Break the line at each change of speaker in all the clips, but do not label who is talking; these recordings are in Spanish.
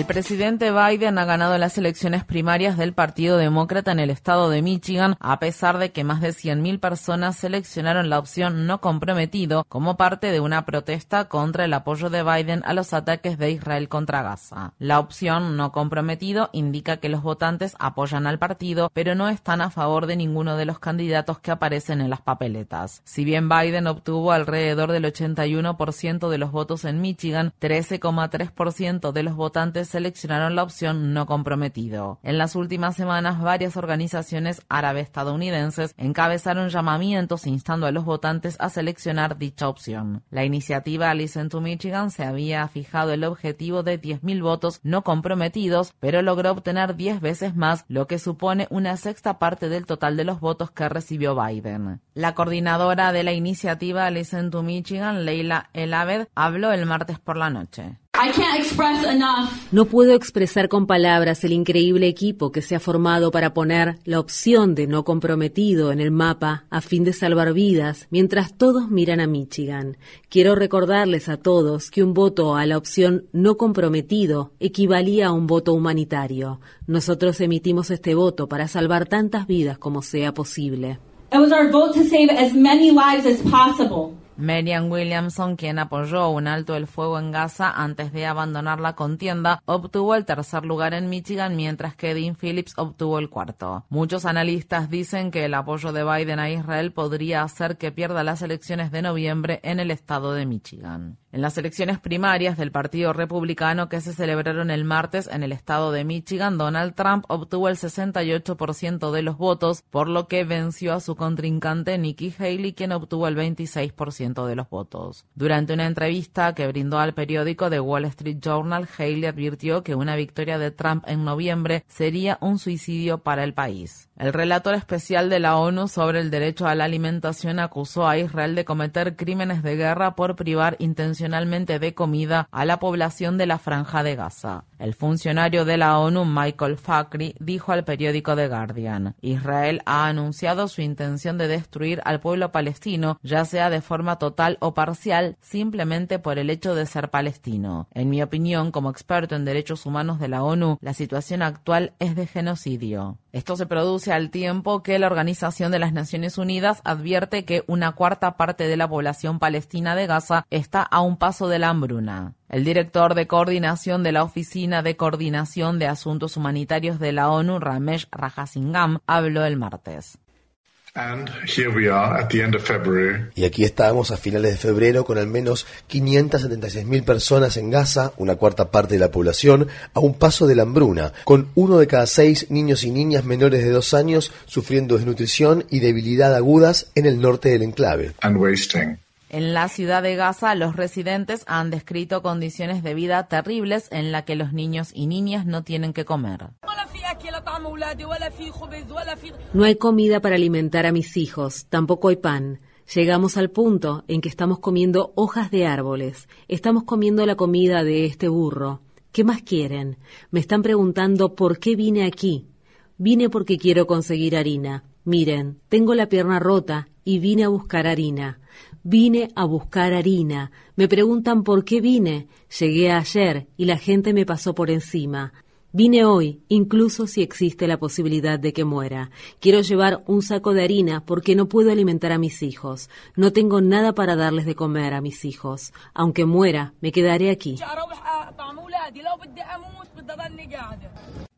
El presidente Biden ha ganado las elecciones primarias del Partido Demócrata en el estado de Michigan, a pesar de que más de 100.000 personas seleccionaron la opción no comprometido como parte de una protesta contra el apoyo de Biden a los ataques de Israel contra Gaza. La opción no comprometido indica que los votantes apoyan al partido, pero no están a favor de ninguno de los candidatos que aparecen en las papeletas. Si bien Biden obtuvo alrededor del 81% de los votos en Michigan, 13,3% de los votantes seleccionaron la opción no comprometido. En las últimas semanas, varias organizaciones árabe-estadounidenses encabezaron llamamientos instando a los votantes a seleccionar dicha opción. La iniciativa Listen to Michigan se había fijado el objetivo de 10.000 votos no comprometidos, pero logró obtener 10 veces más, lo que supone una sexta parte del total de los votos que recibió Biden. La coordinadora de la iniciativa Listen to Michigan, Leila Elabed, habló el martes por la noche.
No puedo expresar con palabras el increíble equipo que se ha formado para poner la opción de no comprometido en el mapa a fin de salvar vidas mientras todos miran a Michigan. Quiero recordarles a todos que un voto a la opción no comprometido equivalía a un voto humanitario. Nosotros emitimos este voto para salvar tantas vidas como sea posible.
It was our vote to save as many lives as possible.
Marian Williamson, quien apoyó un alto el fuego en Gaza antes de abandonar la contienda, obtuvo el tercer lugar en Michigan, mientras que Dean Phillips obtuvo el cuarto. Muchos analistas dicen que el apoyo de Biden a Israel podría hacer que pierda las elecciones de noviembre en el estado de Michigan. En las elecciones primarias del Partido Republicano que se celebraron el martes en el estado de Michigan, Donald Trump obtuvo el 68% de los votos, por lo que venció a su contrincante Nikki Haley, quien obtuvo el 26% de los votos. Durante una entrevista que brindó al periódico The Wall Street Journal, Haley advirtió que una victoria de Trump en noviembre sería un suicidio para el país. El relator especial de la ONU sobre el derecho a la alimentación acusó a Israel de cometer crímenes de guerra por privar intencionalmente de comida a la población de la franja de Gaza. El funcionario de la ONU, Michael Fakri, dijo al periódico The Guardian, Israel ha anunciado su intención de destruir al pueblo palestino, ya sea de forma total o parcial, simplemente por el hecho de ser palestino. En mi opinión, como experto en derechos humanos de la ONU, la situación actual es de genocidio. Esto se produce al tiempo que la Organización de las Naciones Unidas advierte que una cuarta parte de la población palestina de Gaza está a un paso de la hambruna. El director de coordinación de la Oficina de Coordinación de Asuntos Humanitarios de la ONU, Ramesh Rajasingam, habló el martes.
Y aquí estamos a finales de febrero con al menos 576.000 personas en Gaza, una cuarta parte de la población, a un paso de la hambruna, con uno de cada seis niños y niñas menores de dos años sufriendo desnutrición y debilidad agudas en el norte del enclave.
En la ciudad de Gaza, los residentes han descrito condiciones de vida terribles en las que los niños y niñas no tienen que comer.
No hay comida para alimentar a mis hijos, tampoco hay pan. Llegamos al punto en que estamos comiendo hojas de árboles, estamos comiendo la comida de este burro. ¿Qué más quieren? Me están preguntando por qué vine aquí. Vine porque quiero conseguir harina. Miren, tengo la pierna rota y vine a buscar harina. Vine a buscar harina. Me preguntan por qué vine. Llegué ayer y la gente me pasó por encima. Vine hoy, incluso si existe la posibilidad de que muera. Quiero llevar un saco de harina porque no puedo alimentar a mis hijos. No tengo nada para darles de comer a mis hijos. Aunque muera, me quedaré aquí.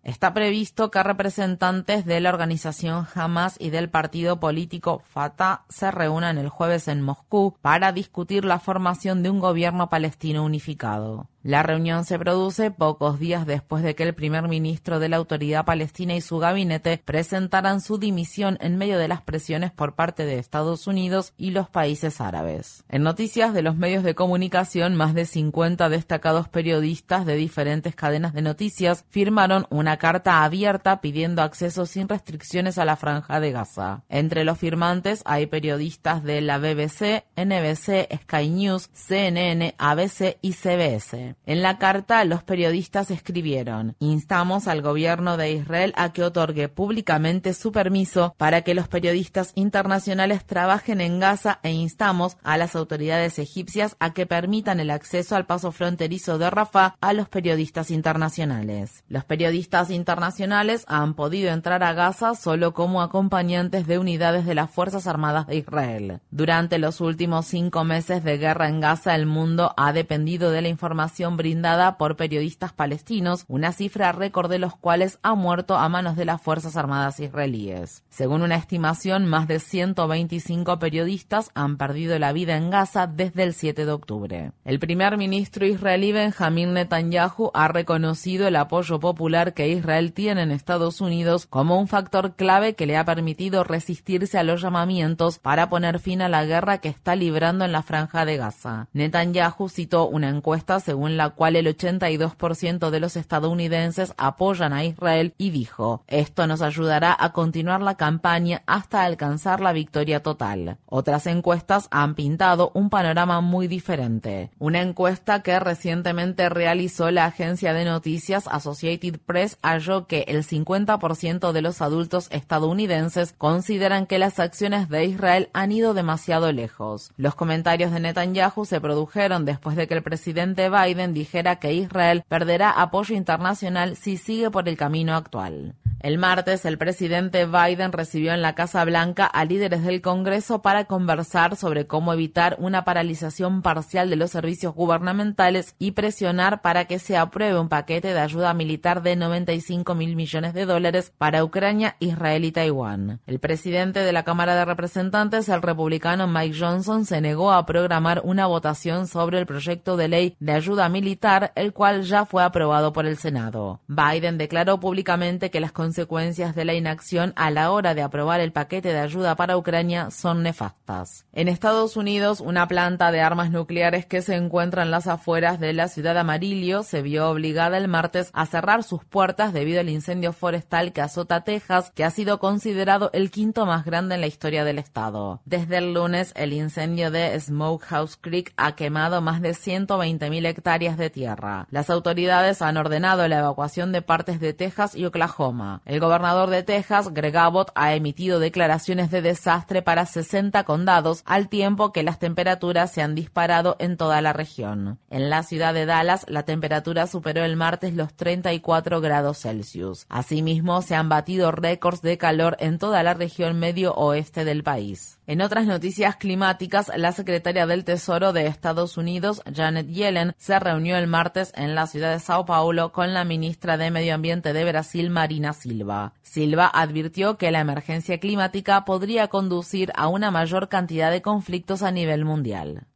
Está previsto que representantes de la organización Hamas y del partido político Fatah se reúnan el jueves en Moscú para discutir la formación de un gobierno palestino unificado. La reunión se produce pocos días después de que el primer ministro de la autoridad palestina y su gabinete presentaran su dimisión en medio de las presiones por parte de Estados Unidos y los países árabes. En noticias de los medios de comunicación, más de 50 destacados periodistas de diferentes cadenas de noticias firmaron una carta abierta pidiendo acceso sin restricciones a la franja de Gaza. Entre los firmantes hay periodistas de la BBC, NBC, Sky News, CNN, ABC y CBS. En la carta, los periodistas escribieron: Instamos al gobierno de Israel a que otorgue públicamente su permiso para que los periodistas internacionales trabajen en Gaza e instamos a las autoridades egipcias a que permitan el acceso al paso fronterizo de Rafah a los periodistas internacionales. Los periodistas internacionales han podido entrar a Gaza solo como acompañantes de unidades de las Fuerzas Armadas de Israel. Durante los últimos cinco meses de guerra en Gaza, el mundo ha dependido de la información brindada por periodistas palestinos, una cifra récord de los cuales ha muerto a manos de las Fuerzas Armadas israelíes. Según una estimación, más de 125 periodistas han perdido la vida en Gaza desde el 7 de octubre. El primer ministro israelí Benjamin Netanyahu ha reconocido el apoyo popular que Israel tiene en Estados Unidos como un factor clave que le ha permitido resistirse a los llamamientos para poner fin a la guerra que está librando en la franja de Gaza. Netanyahu citó una encuesta según la cual el 82% de los estadounidenses apoyan a Israel y dijo, esto nos ayudará a continuar la campaña hasta alcanzar la victoria total. Otras encuestas han pintado un panorama muy diferente. Una encuesta que recientemente realizó la agencia de noticias Associated Press halló que el 50% de los adultos estadounidenses consideran que las acciones de Israel han ido demasiado lejos. Los comentarios de Netanyahu se produjeron después de que el presidente Biden dijera que Israel perderá apoyo internacional si sigue por el camino actual. El martes, el presidente Biden recibió en la Casa Blanca a líderes del Congreso para conversar sobre cómo evitar una paralización parcial de los servicios gubernamentales y presionar para que se apruebe un paquete de ayuda militar de 95 mil millones de dólares para Ucrania, Israel y Taiwán. El presidente de la Cámara de Representantes, el republicano Mike Johnson, se negó a programar una votación sobre el proyecto de ley de ayuda militar, el cual ya fue aprobado por el Senado. Biden declaró públicamente que las de la inacción a la hora de aprobar el paquete de ayuda para Ucrania son nefastas. En Estados Unidos, una planta de armas nucleares que se encuentra en las afueras de la ciudad Amarillo se vio obligada el martes a cerrar sus puertas debido al incendio forestal que azota Texas, que ha sido considerado el quinto más grande en la historia del estado. Desde el lunes, el incendio de Smokehouse Creek ha quemado más de 120.000 hectáreas de tierra. Las autoridades han ordenado la evacuación de partes de Texas y Oklahoma. El gobernador de Texas, Greg Abbott, ha emitido declaraciones de desastre para 60 condados, al tiempo que las temperaturas se han disparado en toda la región. En la ciudad de Dallas, la temperatura superó el martes los 34 grados Celsius. Asimismo, se han batido récords de calor en toda la región medio oeste del país. En otras noticias climáticas, la secretaria del Tesoro de Estados Unidos, Janet Yellen, se reunió el martes en la ciudad de Sao Paulo con la ministra de Medio Ambiente de Brasil, Marina Silva. Silva. Silva advirtió que la emergencia climática podría conducir a una mayor cantidad de conflictos a nivel mundial.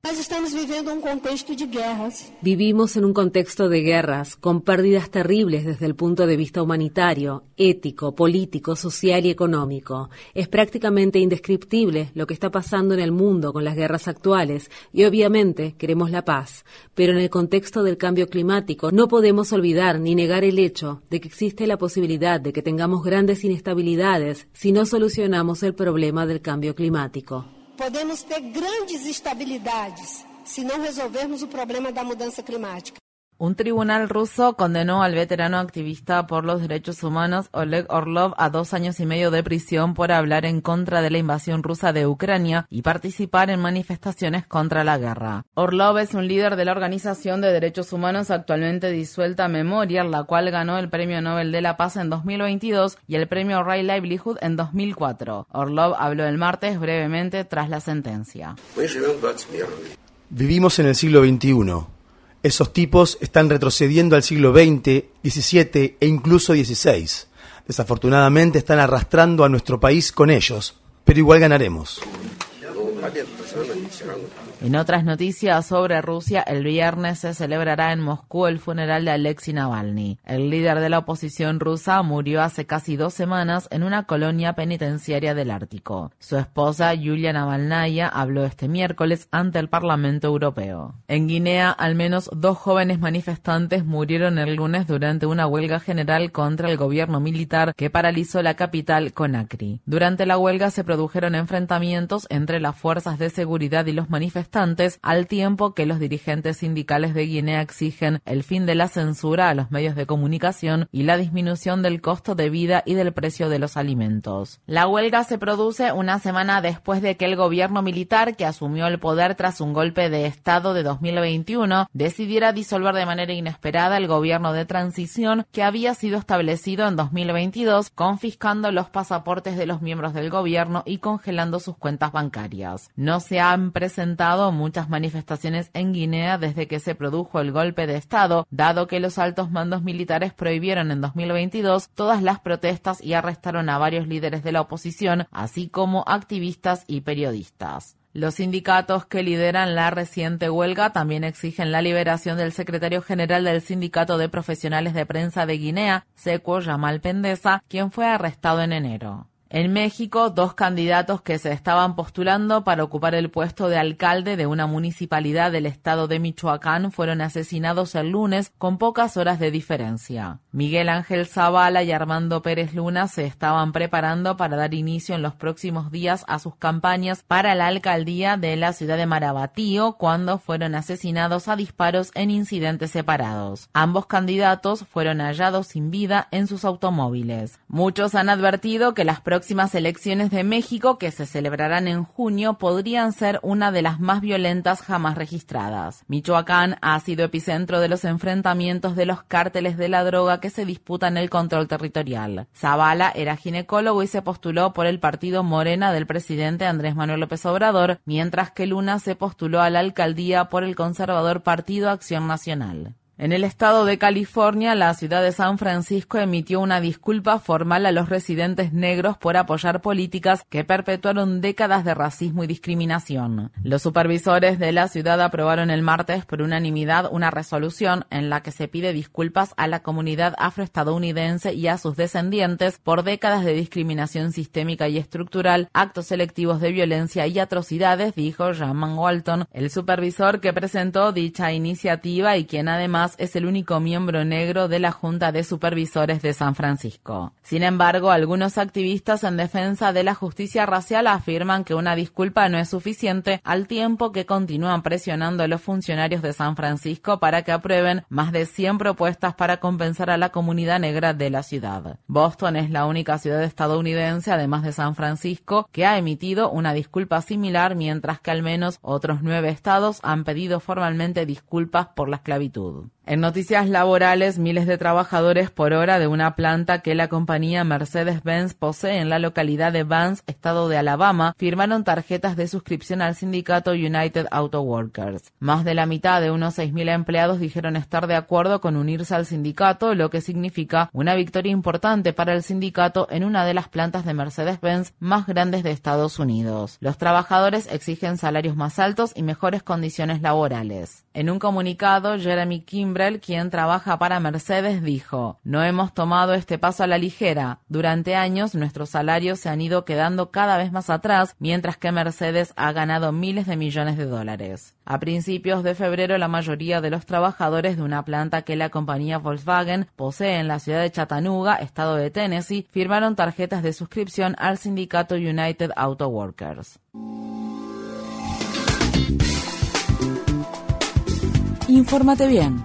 Vivimos en un contexto de guerras, con pérdidas terribles desde el punto de vista humanitario, ético, político, social y económico. Es prácticamente indescriptible lo que está pasando en el mundo con las guerras actuales y obviamente queremos la paz, pero en el contexto del cambio climático no podemos olvidar ni negar el hecho de que existe la posibilidad de que tengamos grandes inestabilidades si no solucionamos el problema del cambio climático.
Podemos ter grandes estabilidades se não resolvermos o problema da mudança climática.
Un tribunal ruso condenó al veterano activista por los derechos humanos Oleg Orlov a dos años y medio de prisión por hablar en contra de la invasión rusa de Ucrania y participar en manifestaciones contra la guerra. Orlov es un líder de la Organización de Derechos Humanos actualmente disuelta Memorial, la cual ganó el Premio Nobel de la Paz en 2022 y el Premio Right Livelihood en 2004. Orlov habló el martes brevemente tras la sentencia.
Vivimos en el siglo XXI esos tipos están retrocediendo al siglo XX, XVII e incluso XVI. Desafortunadamente están arrastrando a nuestro país con ellos, pero igual ganaremos.
En otras noticias sobre Rusia, el viernes se celebrará en Moscú el funeral de Alexei Navalny. El líder de la oposición rusa murió hace casi dos semanas en una colonia penitenciaria del Ártico. Su esposa, Yulia Navalnaya, habló este miércoles ante el Parlamento Europeo. En Guinea, al menos dos jóvenes manifestantes murieron el lunes durante una huelga general contra el gobierno militar que paralizó la capital Conakry. Durante la huelga se produjeron enfrentamientos entre las fuerzas de seguridad y los manifestantes, al tiempo que los dirigentes sindicales de Guinea exigen el fin de la censura a los medios de comunicación y la disminución del costo de vida y del precio de los alimentos. La huelga se produce una semana después de que el gobierno militar, que asumió el poder tras un golpe de Estado de 2021, decidiera disolver de manera inesperada el gobierno de transición que había sido establecido en 2022, confiscando los pasaportes de los miembros del gobierno y congelando sus cuentas bancarias. No se han presentado muchas manifestaciones en Guinea desde que se produjo el golpe de Estado, dado que los altos mandos militares prohibieron en 2022 todas las protestas y arrestaron a varios líderes de la oposición, así como activistas y periodistas. Los sindicatos que lideran la reciente huelga también exigen la liberación del secretario general del Sindicato de Profesionales de Prensa de Guinea, Seco Yamal Pendeza, quien fue arrestado en enero. En México, dos candidatos que se estaban postulando para ocupar el puesto de alcalde de una municipalidad del estado de Michoacán fueron asesinados el lunes con pocas horas de diferencia. Miguel Ángel Zavala y Armando Pérez Luna se estaban preparando para dar inicio en los próximos días a sus campañas para la alcaldía de la ciudad de Marabatío cuando fueron asesinados a disparos en incidentes separados. Ambos candidatos fueron hallados sin vida en sus automóviles. Muchos han advertido que las elecciones de México, que se celebrarán en junio, podrían ser una de las más violentas jamás registradas. Michoacán ha sido epicentro de los enfrentamientos de los cárteles de la droga que se disputan el control territorial. Zavala era ginecólogo y se postuló por el partido Morena del presidente Andrés Manuel López Obrador, mientras que Luna se postuló a la alcaldía por el conservador Partido Acción Nacional. En el estado de California, la ciudad de San Francisco emitió una disculpa formal a los residentes negros por apoyar políticas que perpetuaron décadas de racismo y discriminación. Los supervisores de la ciudad aprobaron el martes por unanimidad una resolución en la que se pide disculpas a la comunidad afroestadounidense y a sus descendientes por décadas de discriminación sistémica y estructural, actos selectivos de violencia y atrocidades, dijo Jaman Walton, el supervisor que presentó dicha iniciativa y quien además es el único miembro negro de la Junta de Supervisores de San Francisco. Sin embargo, algunos activistas en defensa de la justicia racial afirman que una disculpa no es suficiente al tiempo que continúan presionando a los funcionarios de San Francisco para que aprueben más de 100 propuestas para compensar a la comunidad negra de la ciudad. Boston es la única ciudad estadounidense, además de San Francisco, que ha emitido una disculpa similar, mientras que al menos otros nueve estados han pedido formalmente disculpas por la esclavitud. En noticias laborales, miles de trabajadores por hora de una planta que la compañía Mercedes-Benz posee en la localidad de Vance, estado de Alabama, firmaron tarjetas de suscripción al sindicato United Auto Workers. Más de la mitad de unos 6.000 empleados dijeron estar de acuerdo con unirse al sindicato, lo que significa una victoria importante para el sindicato en una de las plantas de Mercedes-Benz más grandes de Estados Unidos. Los trabajadores exigen salarios más altos y mejores condiciones laborales. En un comunicado, Jeremy Quien trabaja para Mercedes, dijo, no hemos tomado este paso a la ligera. Durante años nuestros salarios se han ido quedando cada vez más atrás, mientras que Mercedes ha ganado miles de millones de dólares. A principios de febrero, la mayoría de los trabajadores de una planta que la compañía Volkswagen posee en la ciudad de Chattanooga, estado de Tennessee, firmaron tarjetas de suscripción al sindicato United Auto Workers.
Infórmate bien.